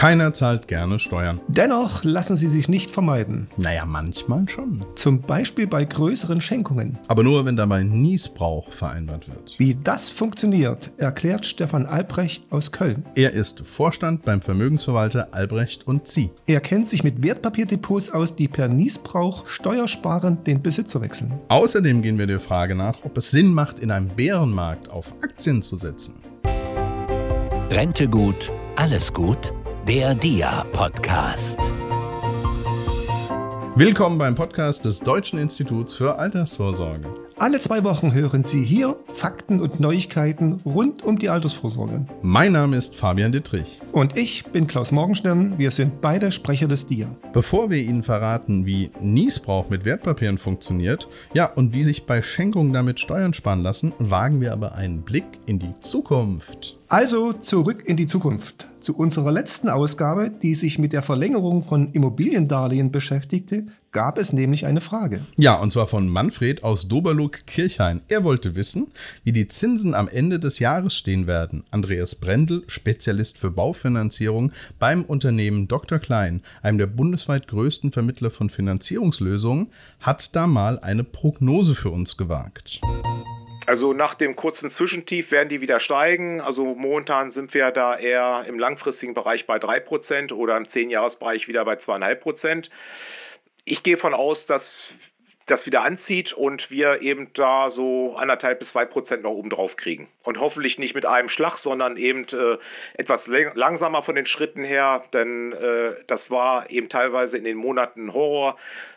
Keiner zahlt gerne Steuern. Dennoch lassen sie sich nicht vermeiden. Naja, manchmal schon. Zum Beispiel bei größeren Schenkungen. Aber nur, wenn dabei Niesbrauch vereinbart wird. Wie das funktioniert, erklärt Stefan Albrecht aus Köln. Er ist Vorstand beim Vermögensverwalter Albrecht und Zieh. Er kennt sich mit Wertpapierdepots aus, die per Niesbrauch steuersparend den Besitzer wechseln. Außerdem gehen wir der Frage nach, ob es Sinn macht, in einem Bärenmarkt auf Aktien zu setzen. Rente gut, alles gut? Der DIA-Podcast. Willkommen beim Podcast des Deutschen Instituts für Altersvorsorge. Alle zwei Wochen hören Sie hier Fakten und Neuigkeiten rund um die Altersvorsorge. Mein Name ist Fabian Dittrich. Und ich bin Klaus Morgenstern. Wir sind beide Sprecher des DIA. Bevor wir Ihnen verraten, wie Niesbrauch mit Wertpapieren funktioniert, ja, und wie sich bei Schenkungen damit Steuern sparen lassen, wagen wir aber einen Blick in die Zukunft. Also zurück in die Zukunft. Zu unserer letzten Ausgabe, die sich mit der Verlängerung von Immobiliendarlehen beschäftigte, gab es nämlich eine Frage. Ja, und zwar von Manfred aus Doberlug-Kirchhain. Er wollte wissen, wie die Zinsen am Ende des Jahres stehen werden. Andreas Brendel, Spezialist für Baufinanzierung beim Unternehmen Dr. Klein, einem der bundesweit größten Vermittler von Finanzierungslösungen, hat da mal eine Prognose für uns gewagt. Also nach dem kurzen Zwischentief werden die wieder steigen. Also momentan sind wir da eher im langfristigen Bereich bei 3% oder im 10-Jahres-Bereich wieder bei 2,5%. Ich gehe von aus, dass das wieder anzieht und wir eben da so anderthalb bis zwei Prozent noch oben drauf kriegen. Und hoffentlich nicht mit einem Schlag, sondern eben äh, etwas langsamer von den Schritten her, denn äh, das war eben teilweise in den Monaten Horror.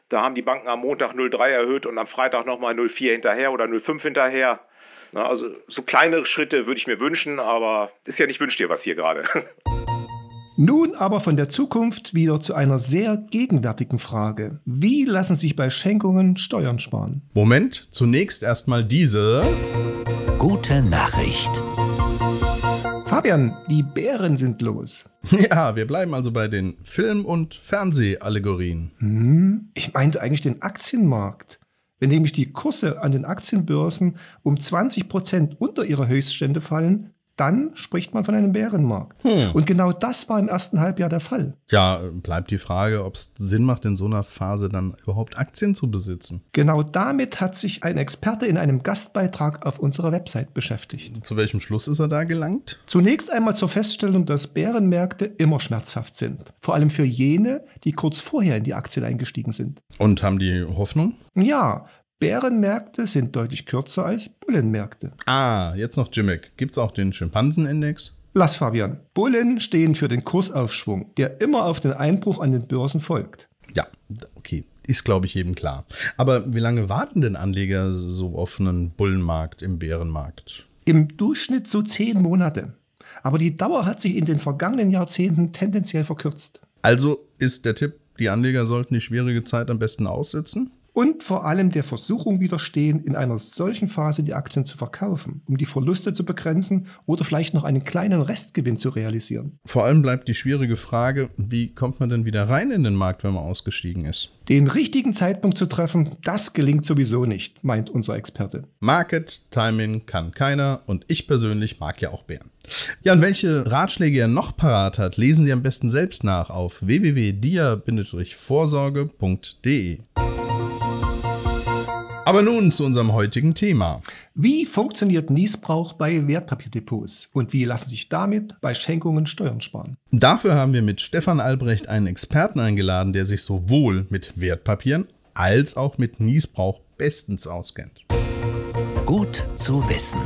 Da haben die Banken am Montag 0,3 erhöht und am Freitag nochmal 0,4 hinterher oder 0,5 hinterher. Na, also so kleinere Schritte würde ich mir wünschen, aber ist ja nicht wünscht dir was hier gerade. Nun aber von der Zukunft wieder zu einer sehr gegenwärtigen Frage. Wie lassen sich bei Schenkungen Steuern sparen? Moment, zunächst erstmal diese. Gute Nachricht. Fabian, die Bären sind los. Ja, wir bleiben also bei den Film- und Fernsehallegorien. Hm, ich meinte eigentlich den Aktienmarkt. Wenn nämlich die Kurse an den Aktienbörsen um 20 Prozent unter ihre Höchststände fallen, dann spricht man von einem Bärenmarkt. Hm. Und genau das war im ersten Halbjahr der Fall. Ja, bleibt die Frage, ob es Sinn macht, in so einer Phase dann überhaupt Aktien zu besitzen. Genau damit hat sich ein Experte in einem Gastbeitrag auf unserer Website beschäftigt. Zu welchem Schluss ist er da gelangt? Zunächst einmal zur Feststellung, dass Bärenmärkte immer schmerzhaft sind. Vor allem für jene, die kurz vorher in die Aktien eingestiegen sind. Und haben die Hoffnung? Ja, Bärenmärkte sind deutlich kürzer als Bullenmärkte. Ah, jetzt noch Jimmick. Gibt es auch den Schimpansenindex? Lass Fabian. Bullen stehen für den Kursaufschwung, der immer auf den Einbruch an den Börsen folgt. Ja, okay. Ist, glaube ich, jedem klar. Aber wie lange warten denn Anleger so auf einen Bullenmarkt im Bärenmarkt? Im Durchschnitt so zehn Monate. Aber die Dauer hat sich in den vergangenen Jahrzehnten tendenziell verkürzt. Also ist der Tipp, die Anleger sollten die schwierige Zeit am besten aussitzen? Und vor allem der Versuchung widerstehen, in einer solchen Phase die Aktien zu verkaufen, um die Verluste zu begrenzen oder vielleicht noch einen kleinen Restgewinn zu realisieren. Vor allem bleibt die schwierige Frage, wie kommt man denn wieder rein in den Markt, wenn man ausgestiegen ist? Den richtigen Zeitpunkt zu treffen, das gelingt sowieso nicht, meint unser Experte. Market Timing kann keiner und ich persönlich mag ja auch Bären. Ja, und welche Ratschläge er noch parat hat, lesen Sie am besten selbst nach auf www.dia-vorsorge.de. Aber nun zu unserem heutigen Thema. Wie funktioniert Niesbrauch bei Wertpapierdepots und wie lassen sich damit bei Schenkungen Steuern sparen? Dafür haben wir mit Stefan Albrecht einen Experten eingeladen, der sich sowohl mit Wertpapieren als auch mit Niesbrauch bestens auskennt. Gut zu wissen.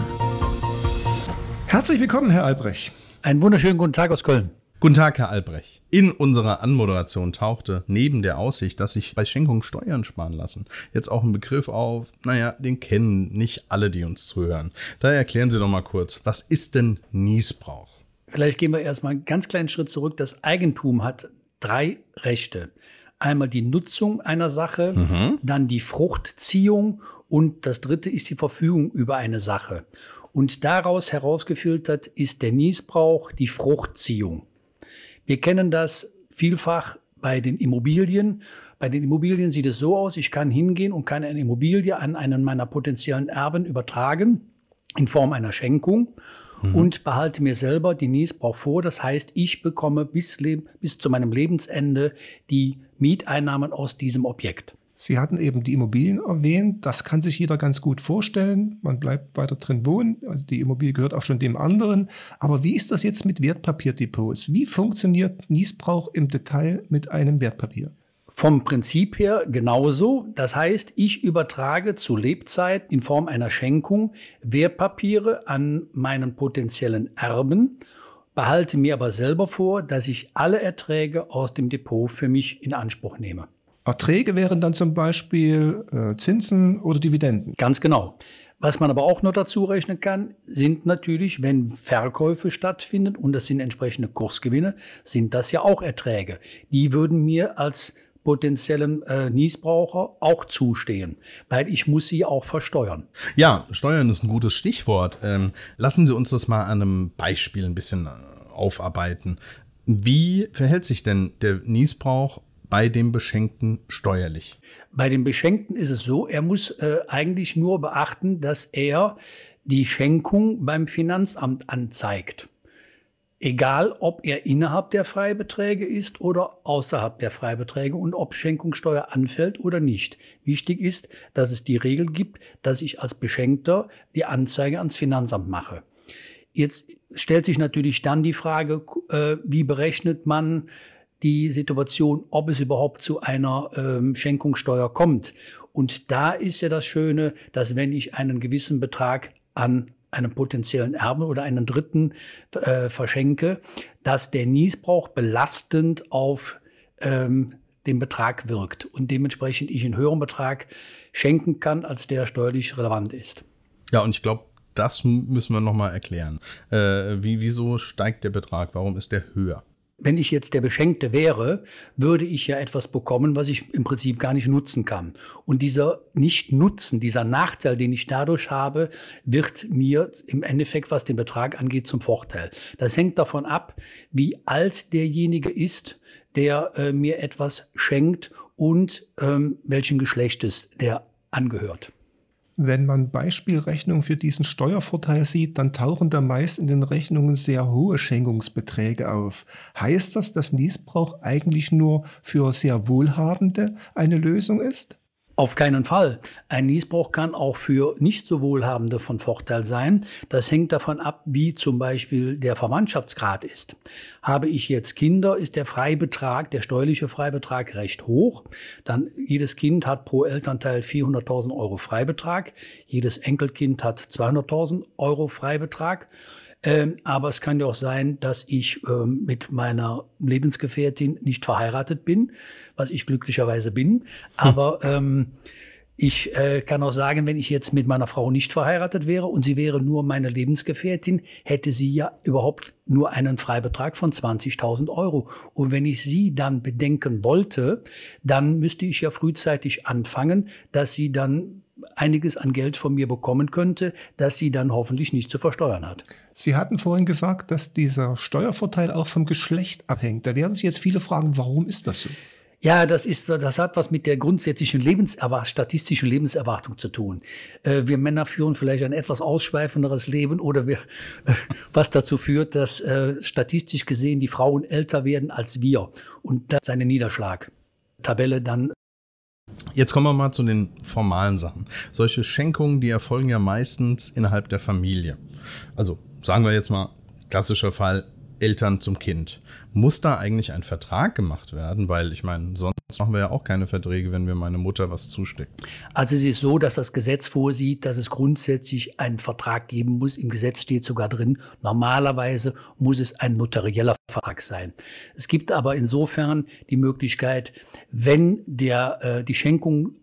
Herzlich willkommen, Herr Albrecht. Einen wunderschönen guten Tag aus Köln. Guten Tag, Herr Albrecht. In unserer Anmoderation tauchte neben der Aussicht, dass sich bei Schenkungen Steuern sparen lassen, jetzt auch ein Begriff auf, naja, den kennen nicht alle, die uns zuhören. Daher erklären Sie doch mal kurz, was ist denn Niesbrauch? Vielleicht gehen wir erstmal einen ganz kleinen Schritt zurück. Das Eigentum hat drei Rechte. Einmal die Nutzung einer Sache, mhm. dann die Fruchtziehung und das dritte ist die Verfügung über eine Sache. Und daraus herausgefiltert ist der Niesbrauch die Fruchtziehung. Wir kennen das vielfach bei den Immobilien. Bei den Immobilien sieht es so aus, ich kann hingehen und kann eine Immobilie an einen meiner potenziellen Erben übertragen in Form einer Schenkung. mhm. und behalte mir selber den Niesbrauch vor. Das heißt, ich bekomme bis, bis zu meinem Lebensende die Mieteinnahmen aus diesem Objekt. Sie hatten eben die Immobilien erwähnt. Das kann sich jeder ganz gut vorstellen. Man bleibt weiter drin wohnen. Also die Immobilie gehört auch schon dem anderen. Aber wie ist das jetzt mit Wertpapierdepots? Wie funktioniert Niesbrauch im Detail mit einem Wertpapier? Vom Prinzip her genauso. Das heißt, ich übertrage zu Lebzeit in Form einer Schenkung Wertpapiere an meinen potenziellen Erben, behalte mir aber selber vor, dass ich alle Erträge aus dem Depot für mich in Anspruch nehme. Erträge wären dann zum Beispiel äh, Zinsen oder Dividenden. Ganz genau. Was man aber auch noch dazu rechnen kann, sind natürlich, wenn Verkäufe stattfinden und das sind entsprechende Kursgewinne, sind das ja auch Erträge. Die würden mir als potenziellen äh, Niesbraucher auch zustehen, weil ich muss sie auch versteuern. Ja, Steuern ist ein gutes Stichwort. Ähm, lassen Sie uns das mal an einem Beispiel ein bisschen äh, aufarbeiten. Wie verhält sich denn der Niesbrauch bei dem Beschenkten steuerlich? Bei dem Beschenkten ist es so, er muss äh, eigentlich nur beachten, dass er die Schenkung beim Finanzamt anzeigt. Egal, ob er innerhalb der Freibeträge ist oder außerhalb der Freibeträge und ob Schenkungssteuer anfällt oder nicht. Wichtig ist, dass es die Regel gibt, dass ich als Beschenkter die Anzeige ans Finanzamt mache. Jetzt stellt sich natürlich dann die Frage, äh, wie berechnet man die Situation, ob es überhaupt zu einer ähm, Schenkungssteuer kommt. Und da ist ja das Schöne, dass wenn ich einen gewissen Betrag an einem potenziellen Erben oder einen Dritten äh, verschenke, dass der Niesbrauch belastend auf ähm, den Betrag wirkt und dementsprechend ich einen höheren Betrag schenken kann, als der steuerlich relevant ist. Ja, und ich glaube, das müssen wir nochmal erklären. Äh, wie, wieso steigt der Betrag? Warum ist der höher? Wenn ich jetzt der Beschenkte wäre, würde ich ja etwas bekommen, was ich im Prinzip gar nicht nutzen kann. Und dieser Nicht-Nutzen, dieser Nachteil, den ich dadurch habe, wird mir im Endeffekt, was den Betrag angeht, zum Vorteil. Das hängt davon ab, wie alt derjenige ist, der äh, mir etwas schenkt und ähm, welchen Geschlechtes der angehört. Wenn man Beispielrechnungen für diesen Steuervorteil sieht, dann tauchen da meist in den Rechnungen sehr hohe Schenkungsbeträge auf. Heißt das, dass Niesbrauch eigentlich nur für sehr Wohlhabende eine Lösung ist? Auf keinen Fall. Ein Niesbrauch kann auch für nicht so Wohlhabende von Vorteil sein. Das hängt davon ab, wie zum Beispiel der Verwandtschaftsgrad ist. Habe ich jetzt Kinder, ist der Freibetrag, der steuerliche Freibetrag recht hoch. Dann jedes Kind hat pro Elternteil 400.000 Euro Freibetrag. Jedes Enkelkind hat 200.000 Euro Freibetrag. Ähm, aber es kann ja auch sein, dass ich ähm, mit meiner Lebensgefährtin nicht verheiratet bin, was ich glücklicherweise bin. Aber ähm, ich äh, kann auch sagen, wenn ich jetzt mit meiner Frau nicht verheiratet wäre und sie wäre nur meine Lebensgefährtin, hätte sie ja überhaupt nur einen Freibetrag von 20.000 Euro. Und wenn ich sie dann bedenken wollte, dann müsste ich ja frühzeitig anfangen, dass sie dann einiges an Geld von mir bekommen könnte, das sie dann hoffentlich nicht zu versteuern hat. Sie hatten vorhin gesagt, dass dieser Steuervorteil auch vom Geschlecht abhängt. Da werden sich jetzt viele fragen, warum ist das so? Ja, das ist, das hat was mit der grundsätzlichen Lebenserwart statistischen Lebenserwartung zu tun. Äh, wir Männer führen vielleicht ein etwas ausschweifenderes Leben oder wir, äh, was dazu führt, dass äh, statistisch gesehen die Frauen älter werden als wir. Und das ist eine Niederschlag. Tabelle dann Jetzt kommen wir mal zu den formalen Sachen. Solche Schenkungen, die erfolgen ja meistens innerhalb der Familie. Also sagen wir jetzt mal, klassischer Fall, Eltern zum Kind. Muss da eigentlich ein Vertrag gemacht werden? Weil ich meine, sonst machen wir ja auch keine Verträge, wenn wir meine Mutter was zustecken. Also es ist so, dass das Gesetz vorsieht, dass es grundsätzlich einen Vertrag geben muss. Im Gesetz steht sogar drin, normalerweise muss es ein notarieller Vertrag sein. Es gibt aber insofern die Möglichkeit, wenn der, äh, die Schenkung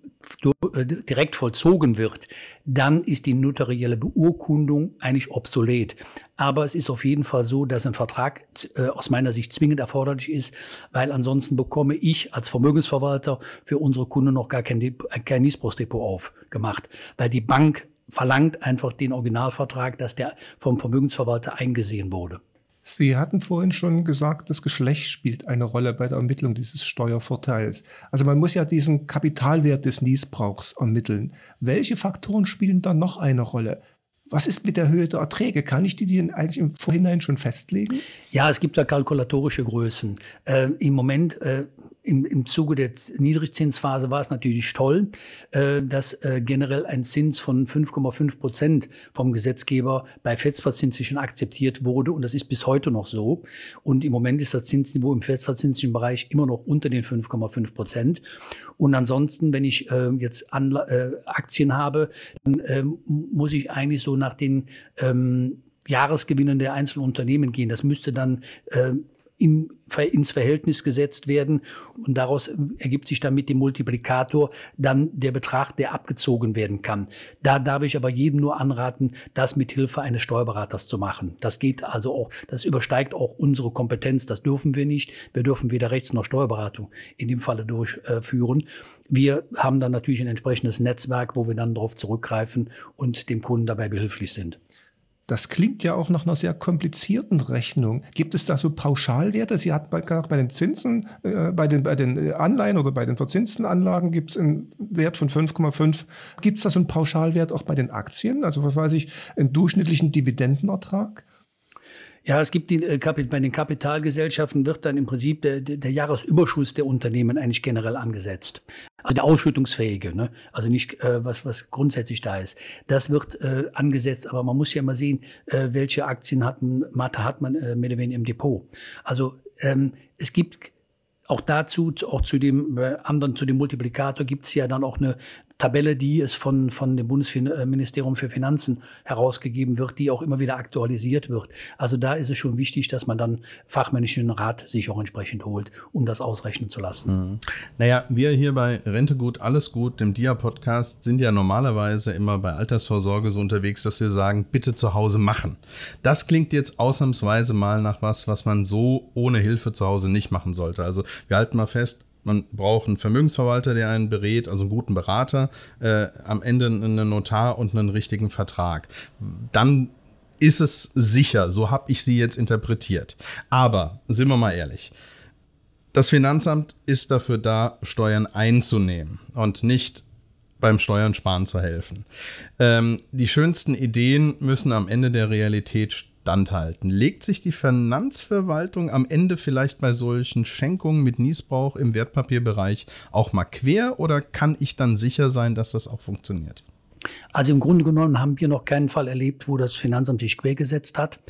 direkt vollzogen wird, dann ist die notarielle Beurkundung eigentlich obsolet. Aber es ist auf jeden Fall so, dass ein Vertrag äh, aus meiner Sicht zwingend erforderlich ist, weil ansonsten bekomme ich als Vermögensverwalter für unsere Kunden noch gar kein, kein Niesbrauchsdepot aufgemacht, weil die Bank verlangt einfach den Originalvertrag, dass der vom Vermögensverwalter eingesehen wurde. Sie hatten vorhin schon gesagt, das Geschlecht spielt eine Rolle bei der Ermittlung dieses Steuervorteils. Also man muss ja diesen Kapitalwert des Niesbrauchs ermitteln. Welche Faktoren spielen da noch eine Rolle? Was ist mit der Höhe der Erträge? Kann ich die, die eigentlich im Vorhinein schon festlegen? Ja, es gibt da kalkulatorische Größen. Äh, Im Moment äh, im, im Zuge der Niedrigzinsphase war es natürlich toll, äh, dass äh, generell ein Zins von 5,5 Prozent vom Gesetzgeber bei festverzinslichen akzeptiert wurde. Und das ist bis heute noch so. Und im Moment ist das Zinsniveau im festverzinslichen Bereich immer noch unter den 5,5 Prozent. Und ansonsten, wenn ich äh, jetzt Anla äh, Aktien habe, dann ähm, muss ich eigentlich so nach den ähm, Jahresgewinnen der einzelnen Unternehmen gehen. Das müsste dann äh, im, ins Verhältnis gesetzt werden. Und daraus ergibt sich dann mit dem Multiplikator dann der Betrag, der abgezogen werden kann. Da darf ich aber jedem nur anraten, das mit Hilfe eines Steuerberaters zu machen. Das geht also auch, das übersteigt auch unsere Kompetenz. Das dürfen wir nicht. Wir dürfen weder Rechts- noch Steuerberatung in dem Falle durchführen. Wir haben dann natürlich ein entsprechendes Netzwerk, wo wir dann darauf zurückgreifen und dem Kunden dabei behilflich sind. Das klingt ja auch nach einer sehr komplizierten Rechnung. Gibt es da so Pauschalwerte? Sie hat bei, bei den Zinsen, äh, bei, den, bei den äh, Anleihen oder bei den verzinsten Anlagen gibt es einen Wert von 5,5. Gibt es da so einen Pauschalwert auch bei den Aktien? Also was weiß ich, einen durchschnittlichen Dividendenertrag? Ja, es gibt die, äh, bei den Kapitalgesellschaften wird dann im Prinzip der, der Jahresüberschuss der Unternehmen eigentlich generell angesetzt. Also der ausschüttungsfähige, ne? also nicht äh, was, was grundsätzlich da ist. Das wird äh, angesetzt, aber man muss ja mal sehen, äh, welche Aktien hat man, hat man äh, mehr oder weniger im Depot. Also ähm, es gibt auch dazu, auch zu dem äh, anderen, zu dem Multiplikator gibt es ja dann auch eine Tabelle, die es von, von dem Bundesministerium für Finanzen herausgegeben wird, die auch immer wieder aktualisiert wird. Also da ist es schon wichtig, dass man dann fachmännischen Rat sich auch entsprechend holt, um das ausrechnen zu lassen. Mhm. Naja, wir hier bei Rente gut, alles gut, dem DIA-Podcast, sind ja normalerweise immer bei Altersvorsorge so unterwegs, dass wir sagen, bitte zu Hause machen. Das klingt jetzt ausnahmsweise mal nach was, was man so ohne Hilfe zu Hause nicht machen sollte. Also wir halten mal fest, man braucht einen Vermögensverwalter, der einen berät, also einen guten Berater, äh, am Ende einen Notar und einen richtigen Vertrag. Dann ist es sicher, so habe ich sie jetzt interpretiert. Aber sind wir mal ehrlich, das Finanzamt ist dafür da, Steuern einzunehmen und nicht beim Steuern sparen zu helfen. Ähm, die schönsten Ideen müssen am Ende der Realität standhalten. Legt sich die Finanzverwaltung am Ende vielleicht bei solchen Schenkungen mit Niesbrauch im Wertpapierbereich auch mal quer oder kann ich dann sicher sein, dass das auch funktioniert? Also im Grunde genommen haben wir noch keinen Fall erlebt, wo das Finanzamt sich quergesetzt hat,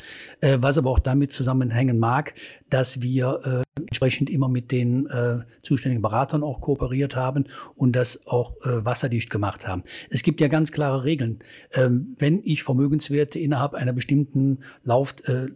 äh, was aber auch damit zusammenhängen mag, dass wir äh, entsprechend immer mit den äh, zuständigen Beratern auch kooperiert haben und das auch äh, wasserdicht gemacht haben. Es gibt ja ganz klare Regeln. Ähm, wenn ich Vermögenswerte innerhalb einer bestimmten Lauf äh,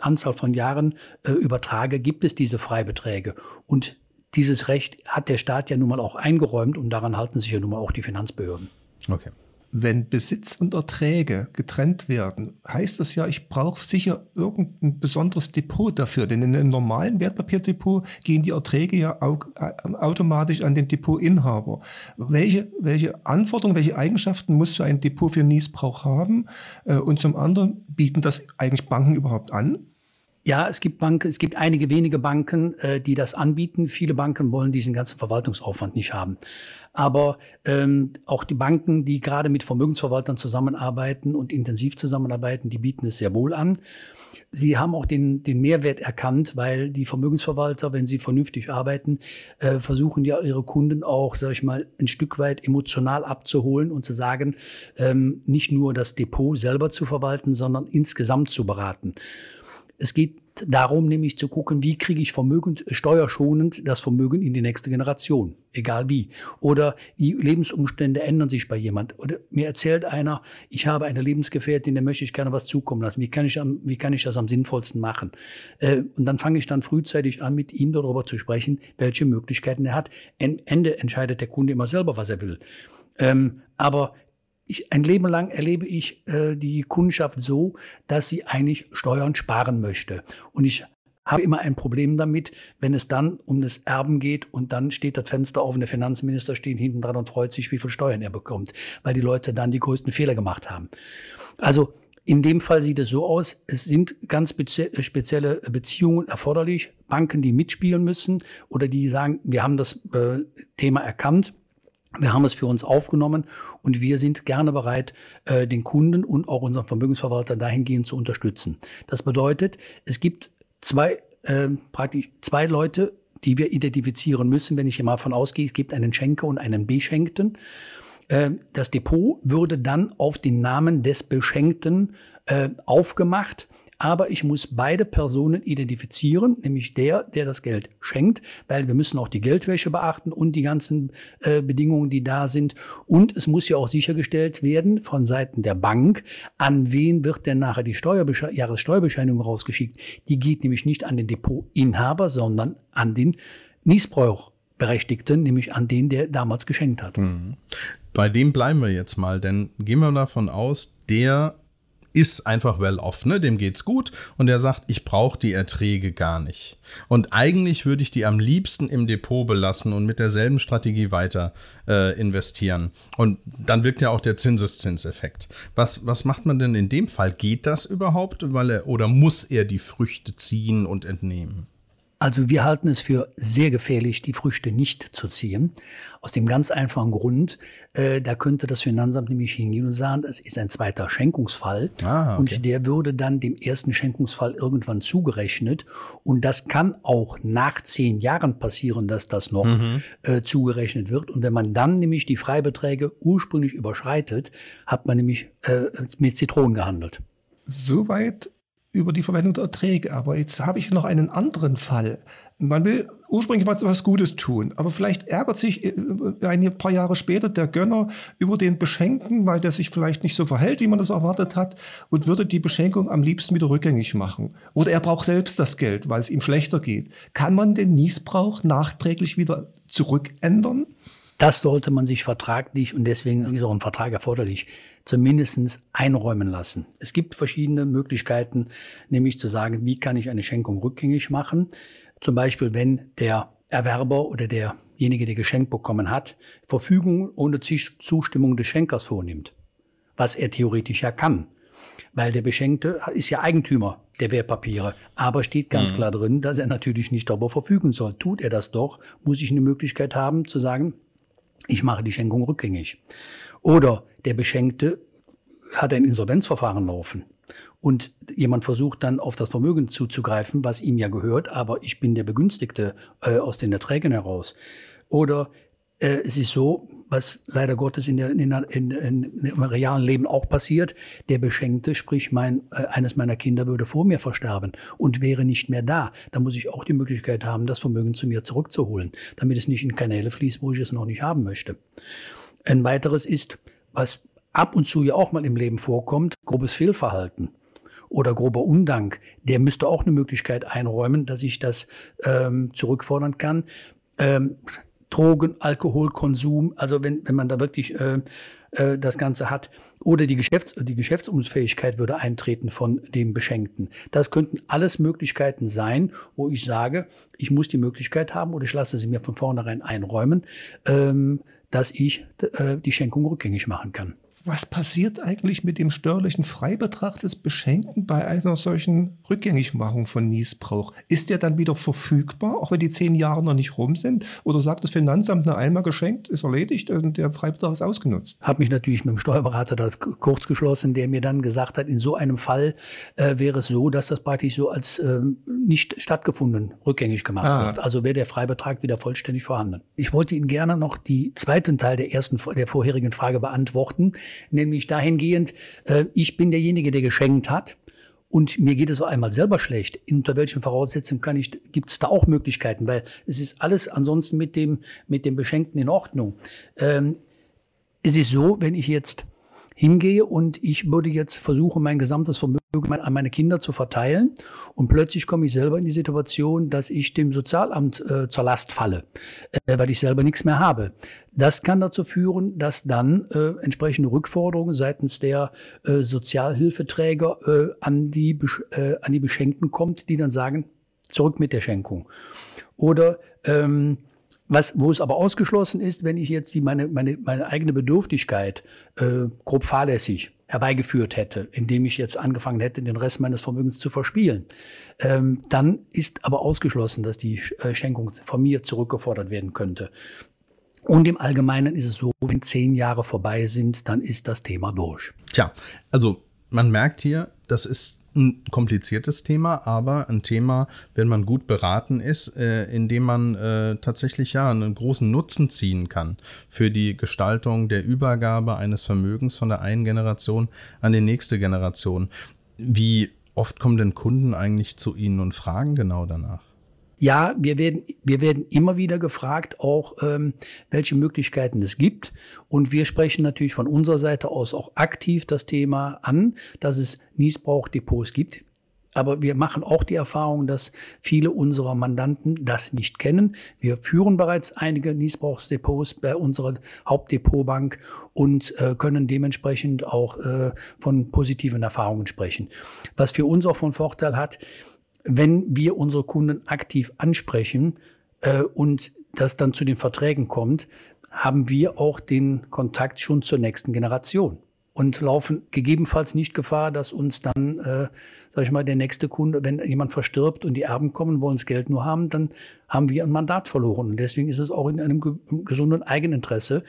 Anzahl von Jahren äh, übertrage, gibt es diese Freibeträge und dieses Recht hat der Staat ja nun mal auch eingeräumt und daran halten sich ja nun mal auch die Finanzbehörden. Okay. Wenn Besitz und Erträge getrennt werden, heißt das ja, ich brauche sicher irgendein besonderes Depot dafür. Denn in einem normalen Wertpapierdepot gehen die Erträge ja automatisch an den Depotinhaber. Welche, welche Anforderungen, welche Eigenschaften muss so ein Depot für Niesbrauch haben? Äh, und zum anderen, bieten das eigentlich Banken überhaupt an? Ja, es gibt Banken, es gibt einige wenige Banken, äh, die das anbieten. Viele Banken wollen diesen ganzen Verwaltungsaufwand nicht haben. Aber ähm, auch die Banken, die gerade mit Vermögensverwaltern zusammenarbeiten und intensiv zusammenarbeiten, die bieten es sehr wohl an. Sie haben auch den, den Mehrwert erkannt, weil die Vermögensverwalter, wenn sie vernünftig arbeiten, äh, versuchen ja ihre Kunden auch, sag ich mal, ein Stück weit emotional abzuholen und zu sagen, ähm, nicht nur das Depot selber zu verwalten, sondern insgesamt zu beraten. Es geht darum, nämlich zu gucken, wie kriege ich Vermögen steuerschonend das Vermögen in die nächste Generation, egal wie. Oder die Lebensumstände ändern sich bei jemand. Oder mir erzählt einer, ich habe eine Lebensgefährtin, der möchte ich gerne was zukommen lassen. Wie kann ich, wie kann ich das am sinnvollsten machen? Äh, und dann fange ich dann frühzeitig an, mit ihm darüber zu sprechen, welche Möglichkeiten er hat. Am Ende entscheidet der Kunde immer selber, was er will. Ähm, aber ich, ein Leben lang erlebe ich äh, die Kundschaft so, dass sie eigentlich Steuern sparen möchte. Und ich habe immer ein Problem damit, wenn es dann um das Erben geht und dann steht das Fenster auf und der Finanzminister steht hinten dran und freut sich, wie viel Steuern er bekommt, weil die Leute dann die größten Fehler gemacht haben. Also in dem Fall sieht es so aus, es sind ganz spezielle Beziehungen erforderlich, Banken, die mitspielen müssen oder die sagen, wir haben das äh, Thema erkannt Wir haben es für uns aufgenommen und wir sind gerne bereit, äh, den Kunden und auch unseren Vermögensverwalter dahingehend zu unterstützen. Das bedeutet, es gibt zwei, äh, praktisch zwei Leute, die wir identifizieren müssen, wenn ich hier mal von ausgehe, es gibt einen Schenker und einen Beschenkten. Äh, das Depot würde dann auf den Namen des Beschenkten äh, aufgemacht aber ich muss beide Personen identifizieren, nämlich der, der das Geld schenkt, weil wir müssen auch die Geldwäsche beachten und die ganzen äh, Bedingungen, die da sind. Und es muss ja auch sichergestellt werden von Seiten der Bank, an wen wird denn nachher die Steuerbesche Jahressteuerbescheinigung rausgeschickt. Die geht nämlich nicht an den Depotinhaber, sondern an den Niesbrauchberechtigten, nämlich an den, der damals geschenkt hat. Mhm. Bei dem bleiben wir jetzt mal, denn gehen wir davon aus, der ist einfach well off, ne? Dem geht's gut und er sagt, ich brauche die Erträge gar nicht. Und eigentlich würde ich die am liebsten im Depot belassen und mit derselben Strategie weiter äh, investieren. Und dann wirkt ja auch der Zinseszinseffekt. Was, was macht man denn in dem Fall? Geht das überhaupt? Weil er, oder muss er die Früchte ziehen und entnehmen? Also wir halten es für sehr gefährlich, die Früchte nicht zu ziehen. Aus dem ganz einfachen Grund, äh, da könnte das Finanzamt nämlich hingehen und sagen, es ist ein zweiter Schenkungsfall. Ah, okay. Und der würde dann dem ersten Schenkungsfall irgendwann zugerechnet. Und das kann auch nach zehn Jahren passieren, dass das noch mhm. äh, zugerechnet wird. Und wenn man dann nämlich die Freibeträge ursprünglich überschreitet, hat man nämlich äh, mit Zitronen gehandelt. Soweit über die Verwendung der Erträge. Aber jetzt habe ich noch einen anderen Fall. Man will ursprünglich mal was Gutes tun, aber vielleicht ärgert sich äh, ein paar Jahre später der Gönner über den Beschenken, weil der sich vielleicht nicht so verhält, wie man das erwartet hat, und würde die Beschenkung am liebsten wieder rückgängig machen. Oder er braucht selbst das Geld, weil es ihm schlechter geht. Kann man den Niesbrauch nachträglich wieder zurückändern? Das sollte man sich vertraglich, und deswegen ist auch ein Vertrag erforderlich, zumindest einräumen lassen. Es gibt verschiedene Möglichkeiten, nämlich zu sagen, wie kann ich eine Schenkung rückgängig machen. Zum Beispiel, wenn der Erwerber oder derjenige, der geschenkt bekommen hat, Verfügung ohne Zustimmung des Schenkers vornimmt. Was er theoretisch ja kann. Weil der Beschenkte ist ja Eigentümer der Wertpapiere. Aber steht ganz mhm. klar drin, dass er natürlich nicht darüber verfügen soll. Tut er das doch, muss ich eine Möglichkeit haben zu sagen, ich mache die Schenkung rückgängig. Oder der Beschenkte hat ein Insolvenzverfahren laufen und jemand versucht dann auf das Vermögen zuzugreifen, was ihm ja gehört, aber ich bin der Begünstigte äh, aus den Erträgen heraus. Oder äh, es ist so, was leider Gottes in der, in, in, in, im realen Leben auch passiert, der Beschenkte, sprich mein, äh, eines meiner Kinder würde vor mir versterben und wäre nicht mehr da. Da muss ich auch die Möglichkeit haben, das Vermögen zu mir zurückzuholen, damit es nicht in Kanäle fließt, wo ich es noch nicht haben möchte. Ein weiteres ist, was ab und zu ja auch mal im Leben vorkommt, grobes Fehlverhalten oder grober Undank, der müsste auch eine Möglichkeit einräumen, dass ich das ähm, zurückfordern kann. Ähm, Drogen, Alkoholkonsum, also wenn, wenn man da wirklich äh, äh, das Ganze hat. Oder die, Geschäfts-, die Geschäftsunfähigkeit würde eintreten von dem Beschenkten. Das könnten alles Möglichkeiten sein, wo ich sage, ich muss die Möglichkeit haben oder ich lasse sie mir von vornherein einräumen, ähm, dass ich äh, die Schenkung rückgängig machen kann was passiert eigentlich mit dem steuerlichen Freibetrag des Beschenkten bei einer solchen Rückgängigmachung von Niesbrauch? Ist der dann wieder verfügbar, auch wenn die zehn Jahre noch nicht rum sind? Oder sagt das Finanzamt nur einmal geschenkt, ist erledigt und der Freibetrag ist ausgenutzt? Habe mich natürlich mit dem Steuerberater da kurz geschlossen, der mir dann gesagt hat, in so einem Fall äh, wäre es so, dass das praktisch so als ähm, nicht stattgefunden rückgängig gemacht ah. wird. Also wäre der Freibetrag wieder vollständig vorhanden. Ich wollte Ihnen gerne noch die zweiten Teil der ersten, der vorherigen Frage beantworten nämlich dahingehend, äh, ich bin derjenige, der geschenkt hat und mir geht es auch einmal selber schlecht. Unter welchen Voraussetzungen kann ich, gibt es da auch Möglichkeiten, weil es ist alles ansonsten mit dem, mit dem Beschenkten in Ordnung. Ähm, es ist so, wenn ich jetzt hingehe und ich würde jetzt versuchen, mein gesamtes Vermögen an meine Kinder zu verteilen und plötzlich komme ich selber in die Situation, dass ich dem Sozialamt äh, zur Last falle, äh, weil ich selber nichts mehr habe. Das kann dazu führen, dass dann äh, entsprechende Rückforderungen seitens der äh, Sozialhilfeträger äh, an, die, äh, an die Beschenkten kommt, die dann sagen, zurück mit der Schenkung. Oder ähm, was, wo es aber ausgeschlossen ist, wenn ich jetzt die, meine, meine, meine eigene Bedürftigkeit grob fahrlässig herbeigeführt hätte, indem ich jetzt angefangen hätte, den Rest meines Vermögens zu verspielen, ähm, dann ist aber ausgeschlossen, dass die äh, Schenkung von mir zurückgefordert werden könnte. Und im Allgemeinen ist es so, wenn zehn Jahre vorbei sind, dann ist das Thema durch. Tja, also man merkt hier, das ist ein kompliziertes Thema, aber ein Thema, wenn man gut beraten ist, äh, in dem man äh, tatsächlich ja einen großen Nutzen ziehen kann für die Gestaltung der Übergabe eines Vermögens von der einen Generation an die nächste Generation. Wie oft kommen denn Kunden eigentlich zu Ihnen und fragen genau danach? Ja, wir werden, wir werden immer wieder gefragt, auch ähm, welche Möglichkeiten es gibt. Und wir sprechen natürlich von unserer Seite aus auch aktiv das Thema an, dass es Niesbrauchdepots gibt. Aber wir machen auch die Erfahrung, dass viele unserer Mandanten das nicht kennen. Wir führen bereits einige Niesbrauchsdepots bei unserer Hauptdepotbank und äh, können dementsprechend auch äh, von positiven Erfahrungen sprechen. Was für uns auch von Vorteil hat, wenn wir unsere Kunden aktiv ansprechen äh, und das dann zu den Verträgen kommt, haben wir auch den Kontakt schon zur nächsten Generation und laufen gegebenenfalls nicht Gefahr, dass uns dann, äh, sag ich mal, der nächste Kunde, wenn jemand verstirbt und die Erben kommen, wollen das Geld nur haben, dann haben wir ein Mandat verloren. Und deswegen ist es auch in einem gesunden Eigeninteresse,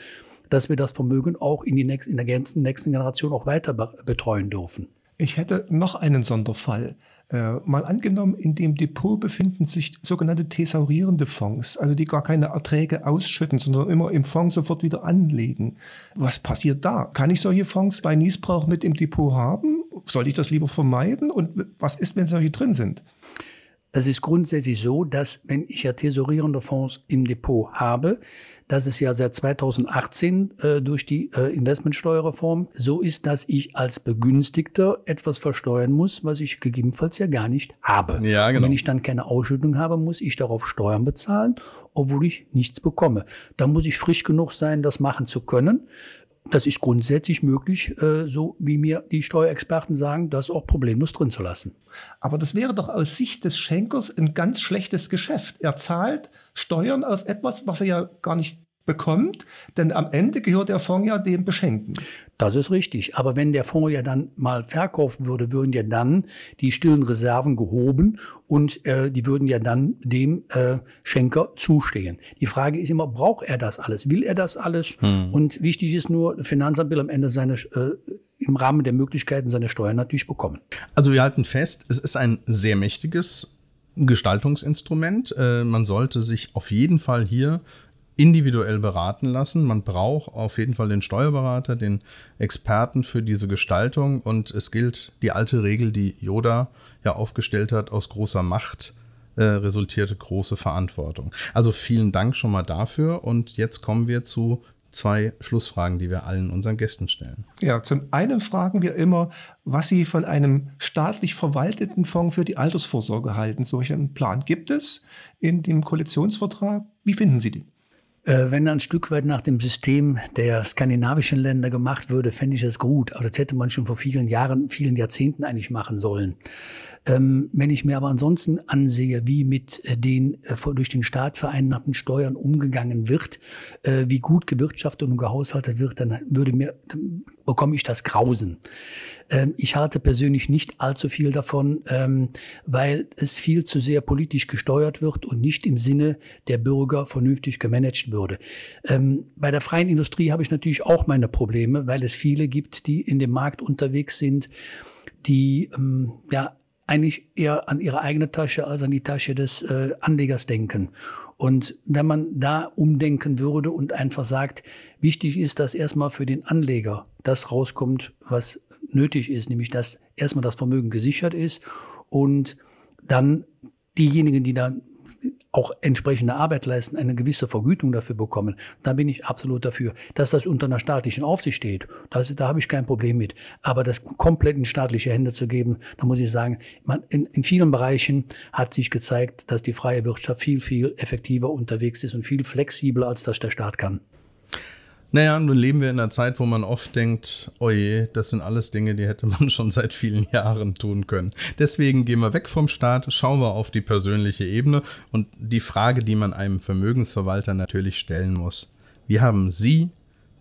dass wir das Vermögen auch in, die nächsten, in der ganzen nächsten Generation auch weiter betreuen dürfen. Ich hätte noch einen Sonderfall. Äh, mal angenommen, in dem Depot befinden sich sogenannte thesaurierende Fonds, also die gar keine Erträge ausschütten, sondern immer im Fonds sofort wieder anlegen. Was passiert da? Kann ich solche Fonds bei Niesbrauch mit im Depot haben? Soll ich das lieber vermeiden? Und was ist, wenn solche drin sind? Es ist grundsätzlich so, dass wenn ich ja tesorierende Fonds im Depot habe, dass es ja seit 2018 äh, durch die äh, Investmentsteuerreform so ist, dass ich als Begünstigter etwas versteuern muss, was ich gegebenenfalls ja gar nicht habe. Ja, genau. Und wenn ich dann keine Ausschüttung habe, muss ich darauf Steuern bezahlen, obwohl ich nichts bekomme. Da muss ich frisch genug sein, das machen zu können. Das ist grundsätzlich möglich, äh, so wie mir die Steuerexperten sagen, das auch problemlos drin zu lassen. Aber das wäre doch aus Sicht des Schenkers ein ganz schlechtes Geschäft. Er zahlt Steuern auf etwas, was er ja gar nicht bekommt, denn am Ende gehört der Fonds ja dem Beschenkten. Das ist richtig. Aber wenn der Fonds ja dann mal verkaufen würde, würden ja dann die stillen Reserven gehoben und äh, die würden ja dann dem äh, Schenker zustehen. Die Frage ist immer, braucht er das alles? Will er das alles? Hm. Und wichtig ist nur, Finanzamt will am Ende seine äh, im Rahmen der Möglichkeiten seine Steuern natürlich bekommen. Also wir halten fest, es ist ein sehr mächtiges Gestaltungsinstrument. Äh, man sollte sich auf jeden Fall hier individuell beraten lassen. Man braucht auf jeden Fall den Steuerberater, den Experten für diese Gestaltung und es gilt die alte Regel, die Yoda ja aufgestellt hat, aus großer Macht äh, resultierte große Verantwortung. Also vielen Dank schon mal dafür und jetzt kommen wir zu zwei Schlussfragen, die wir allen unseren Gästen stellen. Ja, zum einen fragen wir immer, was Sie von einem staatlich verwalteten Fonds für die Altersvorsorge halten. Solch einen Plan gibt es in dem Koalitionsvertrag. Wie finden Sie den? Äh, wenn ein Stück weit nach dem System der skandinavischen Länder gemacht würde, fände ich das gut. Aber das hätte man schon vor vielen Jahren, vielen Jahrzehnten eigentlich machen sollen. Ähm, wenn ich mir aber ansonsten ansehe, wie mit äh, den äh, durch den Staat vereinnahmten Steuern umgegangen wird, äh, wie gut gewirtschaftet und gehaushaltet wird, dann würde mir, dann bekomme ich das Grausen. Ähm, ich halte persönlich nicht allzu viel davon, ähm, weil es viel zu sehr politisch gesteuert wird und nicht im Sinne der Bürger vernünftig gemanagt würde. Ähm, bei der freien Industrie habe ich natürlich auch meine Probleme, weil es viele gibt, die in dem Markt unterwegs sind, die ähm, ja eigentlich eher an ihre eigene Tasche als an die Tasche des äh, Anlegers denken. Und wenn man da umdenken würde und einfach sagt, wichtig ist, dass erstmal für den Anleger das rauskommt, was nötig ist, nämlich dass erstmal das Vermögen gesichert ist und dann diejenigen, die dann auch entsprechende Arbeit leisten, eine gewisse Vergütung dafür bekommen, dann bin ich absolut dafür. Dass das unter einer staatlichen Aufsicht steht, das, da habe ich kein Problem mit. Aber das komplett in staatliche Hände zu geben, da muss ich sagen, man, in, in vielen Bereichen hat sich gezeigt, dass die freie Wirtschaft viel, viel effektiver unterwegs ist und viel flexibler, als das der Staat kann. Naja, nun leben wir in einer Zeit, wo man oft denkt, oje, das sind alles Dinge, die hätte man schon seit vielen Jahren tun können. Deswegen gehen wir weg vom Staat, schauen wir auf die persönliche Ebene und die Frage, die man einem Vermögensverwalter natürlich stellen muss. Wie haben Sie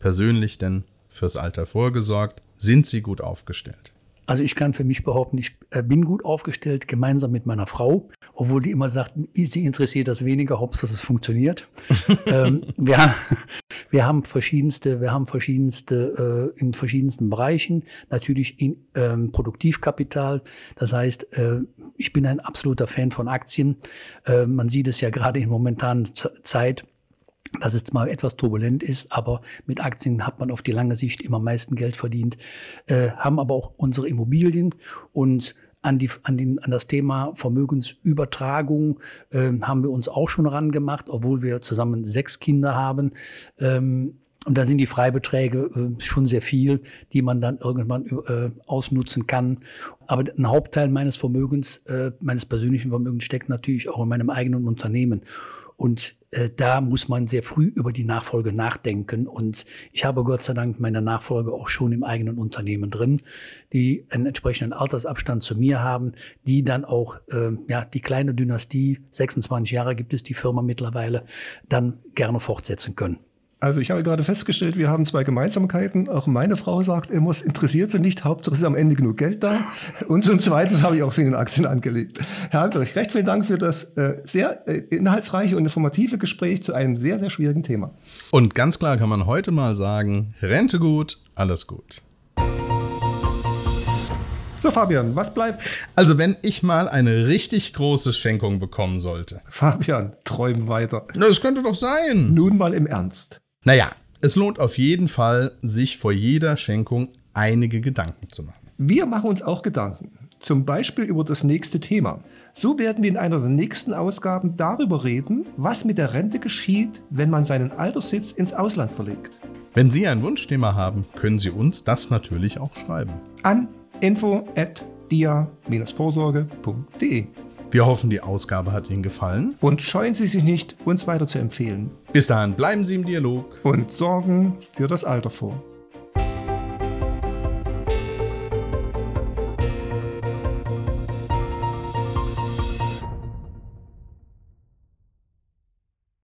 persönlich denn fürs Alter vorgesorgt? Sind Sie gut aufgestellt? Also ich kann für mich behaupten, ich äh, bin gut aufgestellt, gemeinsam mit meiner Frau, obwohl die immer sagt, sie interessiert das weniger, Hauptsache es funktioniert. ähm, wir, haben, wir haben verschiedenste, wir haben verschiedenste äh, in verschiedensten Bereichen, natürlich in ähm, Produktivkapital. Das heißt, äh, ich bin ein absoluter Fan von Aktien. Äh, man sieht es ja gerade in momentanen Zeit dass es mal etwas turbulent ist, aber mit Aktien hat man auf die lange Sicht immer meisten Geld verdient, äh, haben aber auch unsere Immobilien und an, die, an, den, an das Thema Vermögensübertragung äh, haben wir uns auch schon rangemacht, obwohl wir zusammen sechs Kinder haben. Ähm, und da sind die Freibeträge äh, schon sehr viel, die man dann irgendwann äh, ausnutzen kann. Aber ein Hauptteil meines Vermögens, äh, meines persönlichen Vermögens steckt natürlich auch in meinem eigenen Unternehmen. Und äh, da muss man sehr früh über die Nachfolge nachdenken. Und ich habe Gott sei Dank meine Nachfolge auch schon im eigenen Unternehmen drin, die einen entsprechenden Altersabstand zu mir haben, die dann auch äh, ja, die kleine Dynastie, 26 Jahre gibt es die Firma mittlerweile, dann gerne fortsetzen können. Also ich habe gerade festgestellt, wir haben zwei Gemeinsamkeiten. Auch meine Frau sagt immer, es interessiert sie nicht, Hauptsache es ist am Ende genug Geld da. Und zum Zweiten habe ich auch viel in Aktien angelegt. Herr Albrecht, recht vielen Dank für das äh, sehr äh, inhaltsreiche und informative Gespräch zu einem sehr, sehr schwierigen Thema. Und ganz klar kann man heute mal sagen, Rente gut, alles gut. So, Fabian, was bleibt? Also, wenn ich mal eine richtig große Schenkung bekommen sollte. Fabian, träum weiter. Das könnte doch sein. Nun mal im Ernst. Naja, es lohnt auf jeden Fall, sich vor jeder Schenkung einige Gedanken zu machen. Wir machen uns auch Gedanken. Zum Beispiel über das nächste Thema. So werden wir in einer der nächsten Ausgaben darüber reden, was mit der Rente geschieht, wenn man seinen Alterssitz ins Ausland verlegt. Wenn Sie ein Wunschthema haben, können Sie uns das natürlich auch schreiben. An info at dia-vorsorge.de. Wir hoffen, die Ausgabe hat Ihnen gefallen. Und scheuen Sie sich nicht, uns weiter zu empfehlen. Bis dahin bleiben Sie im Dialog und sorgen für das Alter vor.